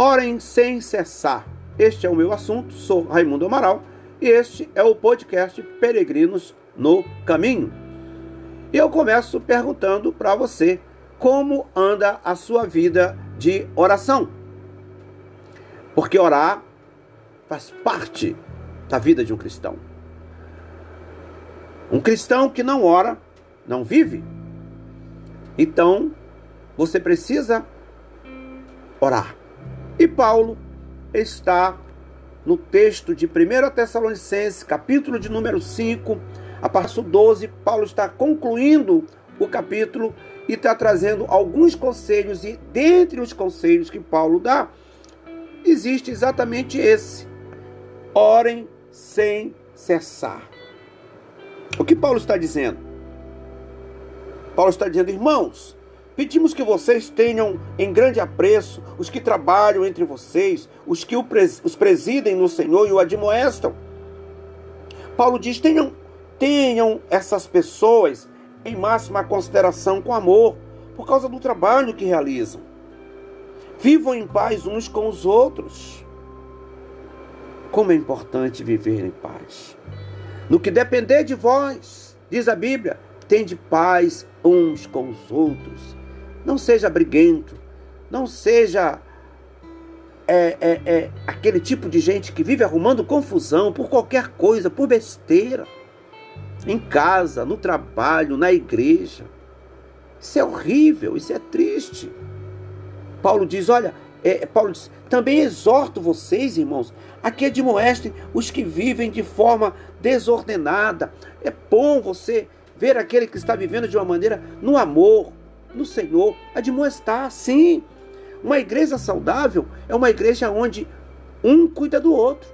Orem sem cessar. Este é o meu assunto. Sou Raimundo Amaral e este é o podcast Peregrinos no Caminho. E eu começo perguntando para você como anda a sua vida de oração. Porque orar faz parte da vida de um cristão. Um cristão que não ora, não vive. Então, você precisa orar. E Paulo está no texto de 1 Tessalonicenses, capítulo de número 5, a do 12, Paulo está concluindo o capítulo e está trazendo alguns conselhos, e dentre os conselhos que Paulo dá, existe exatamente esse: orem sem cessar. O que Paulo está dizendo? Paulo está dizendo, irmãos, Pedimos que vocês tenham em grande apreço os que trabalham entre vocês, os que os presidem no Senhor e o admoestam. Paulo diz: tenham, tenham essas pessoas em máxima consideração com amor, por causa do trabalho que realizam. Vivam em paz uns com os outros. Como é importante viver em paz. No que depender de vós, diz a Bíblia, tende paz uns com os outros. Não seja briguento. Não seja é, é, é, aquele tipo de gente que vive arrumando confusão por qualquer coisa, por besteira. Em casa, no trabalho, na igreja. Isso é horrível, isso é triste. Paulo diz: olha, é, Paulo diz, também exorto vocês, irmãos, a que admoestem os que vivem de forma desordenada. É bom você ver aquele que está vivendo de uma maneira no amor, no Senhor, admoestar, sim. Uma igreja saudável é uma igreja onde um cuida do outro.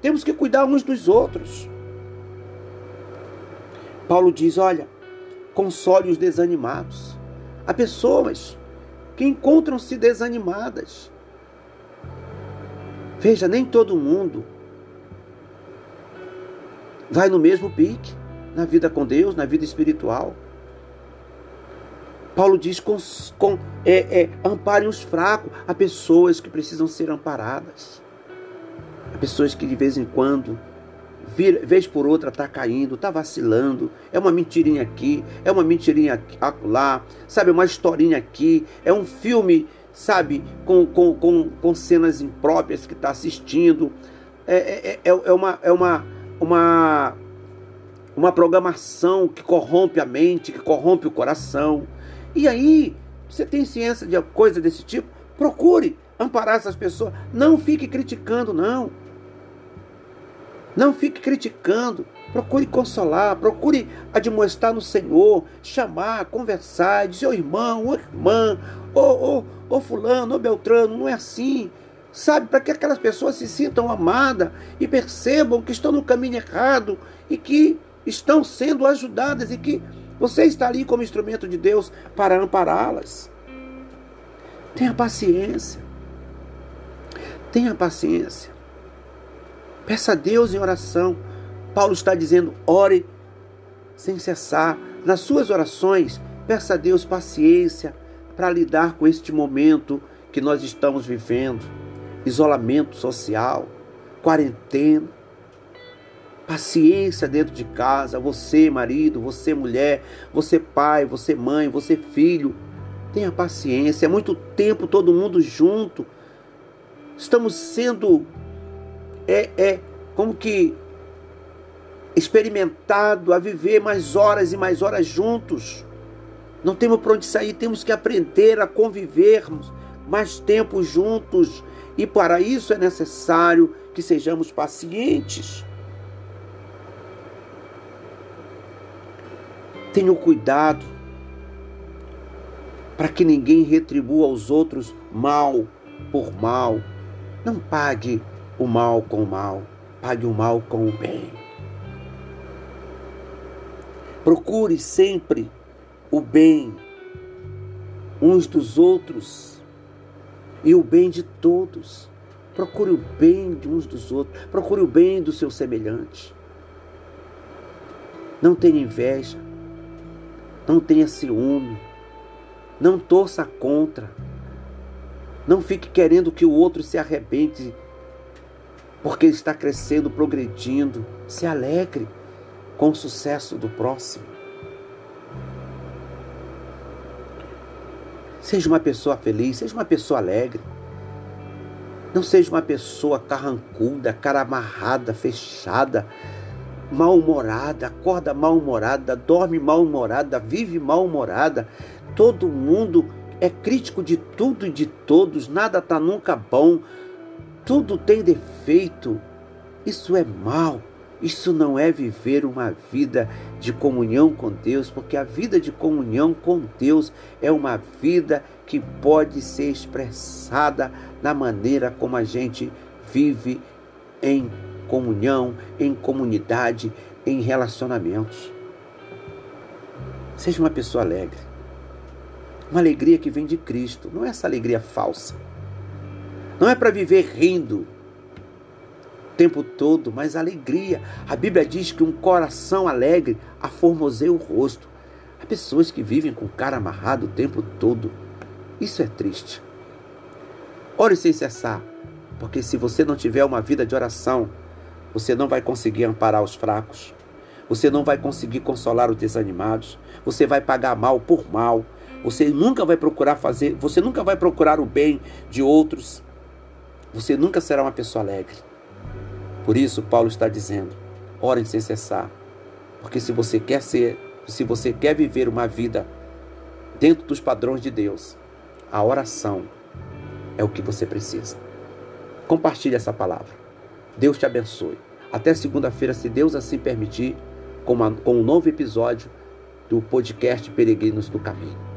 Temos que cuidar uns dos outros. Paulo diz: olha, console os desanimados. Há pessoas que encontram-se desanimadas. Veja, nem todo mundo vai no mesmo pique na vida com Deus, na vida espiritual. Paulo diz: com, com, é, é, amparem os fracos. Há pessoas que precisam ser amparadas. Há pessoas que de vez em quando, vez por outra, está caindo, está vacilando. É uma mentirinha aqui, é uma mentirinha lá, sabe? Uma historinha aqui, é um filme, sabe? Com, com, com, com cenas impróprias que está assistindo. É, é, é, é, uma, é uma, uma, uma programação que corrompe a mente, que corrompe o coração. E aí, você tem ciência de coisa desse tipo? Procure amparar essas pessoas. Não fique criticando, não. Não fique criticando. Procure consolar, procure admoestar no Senhor, chamar, conversar, dizer, ô irmão, ô irmã, ô, ô, ô fulano, ô beltrano, não é assim. Sabe, para que aquelas pessoas se sintam amadas e percebam que estão no caminho errado e que estão sendo ajudadas e que você está ali como instrumento de Deus para ampará-las. Tenha paciência. Tenha paciência. Peça a Deus em oração. Paulo está dizendo: ore sem cessar. Nas suas orações, peça a Deus paciência para lidar com este momento que nós estamos vivendo isolamento social, quarentena paciência dentro de casa, você marido, você mulher, você pai, você mãe, você filho. Tenha paciência, é muito tempo todo mundo junto. Estamos sendo é, é como que experimentado a viver mais horas e mais horas juntos. Não temos para onde sair, temos que aprender a convivermos mais tempo juntos. E para isso é necessário que sejamos pacientes. Tenha cuidado para que ninguém retribua aos outros mal por mal. Não pague o mal com o mal, pague o mal com o bem. Procure sempre o bem uns dos outros e o bem de todos. Procure o bem de uns dos outros, procure o bem do seu semelhante. Não tenha inveja, não tenha ciúme. Não torça contra. Não fique querendo que o outro se arrebente porque está crescendo, progredindo. Se alegre com o sucesso do próximo. Seja uma pessoa feliz, seja uma pessoa alegre. Não seja uma pessoa carrancuda, cara amarrada, fechada, mal-humorada, acorda mal-humorada, dorme mal-humorada, vive mal-humorada. Todo mundo é crítico de tudo e de todos, nada está nunca bom, tudo tem defeito. Isso é mal. Isso não é viver uma vida de comunhão com Deus, porque a vida de comunhão com Deus é uma vida que pode ser expressada na maneira como a gente vive em comunhão, em comunidade, em relacionamentos. Seja uma pessoa alegre. Uma alegria que vem de Cristo, não é essa alegria falsa. Não é para viver rindo, tempo todo, mas alegria. A Bíblia diz que um coração alegre aformoseia o rosto. Há pessoas que vivem com o cara amarrado o tempo todo. Isso é triste. Ore sem cessar, porque se você não tiver uma vida de oração, você não vai conseguir amparar os fracos. Você não vai conseguir consolar os desanimados. Você vai pagar mal por mal. Você nunca vai procurar fazer, você nunca vai procurar o bem de outros. Você nunca será uma pessoa alegre. Por isso, Paulo está dizendo: orem sem cessar. Porque se você quer ser, se você quer viver uma vida dentro dos padrões de Deus, a oração é o que você precisa. Compartilhe essa palavra. Deus te abençoe. Até segunda-feira, se Deus assim permitir, com, uma, com um novo episódio do podcast Peregrinos do Caminho.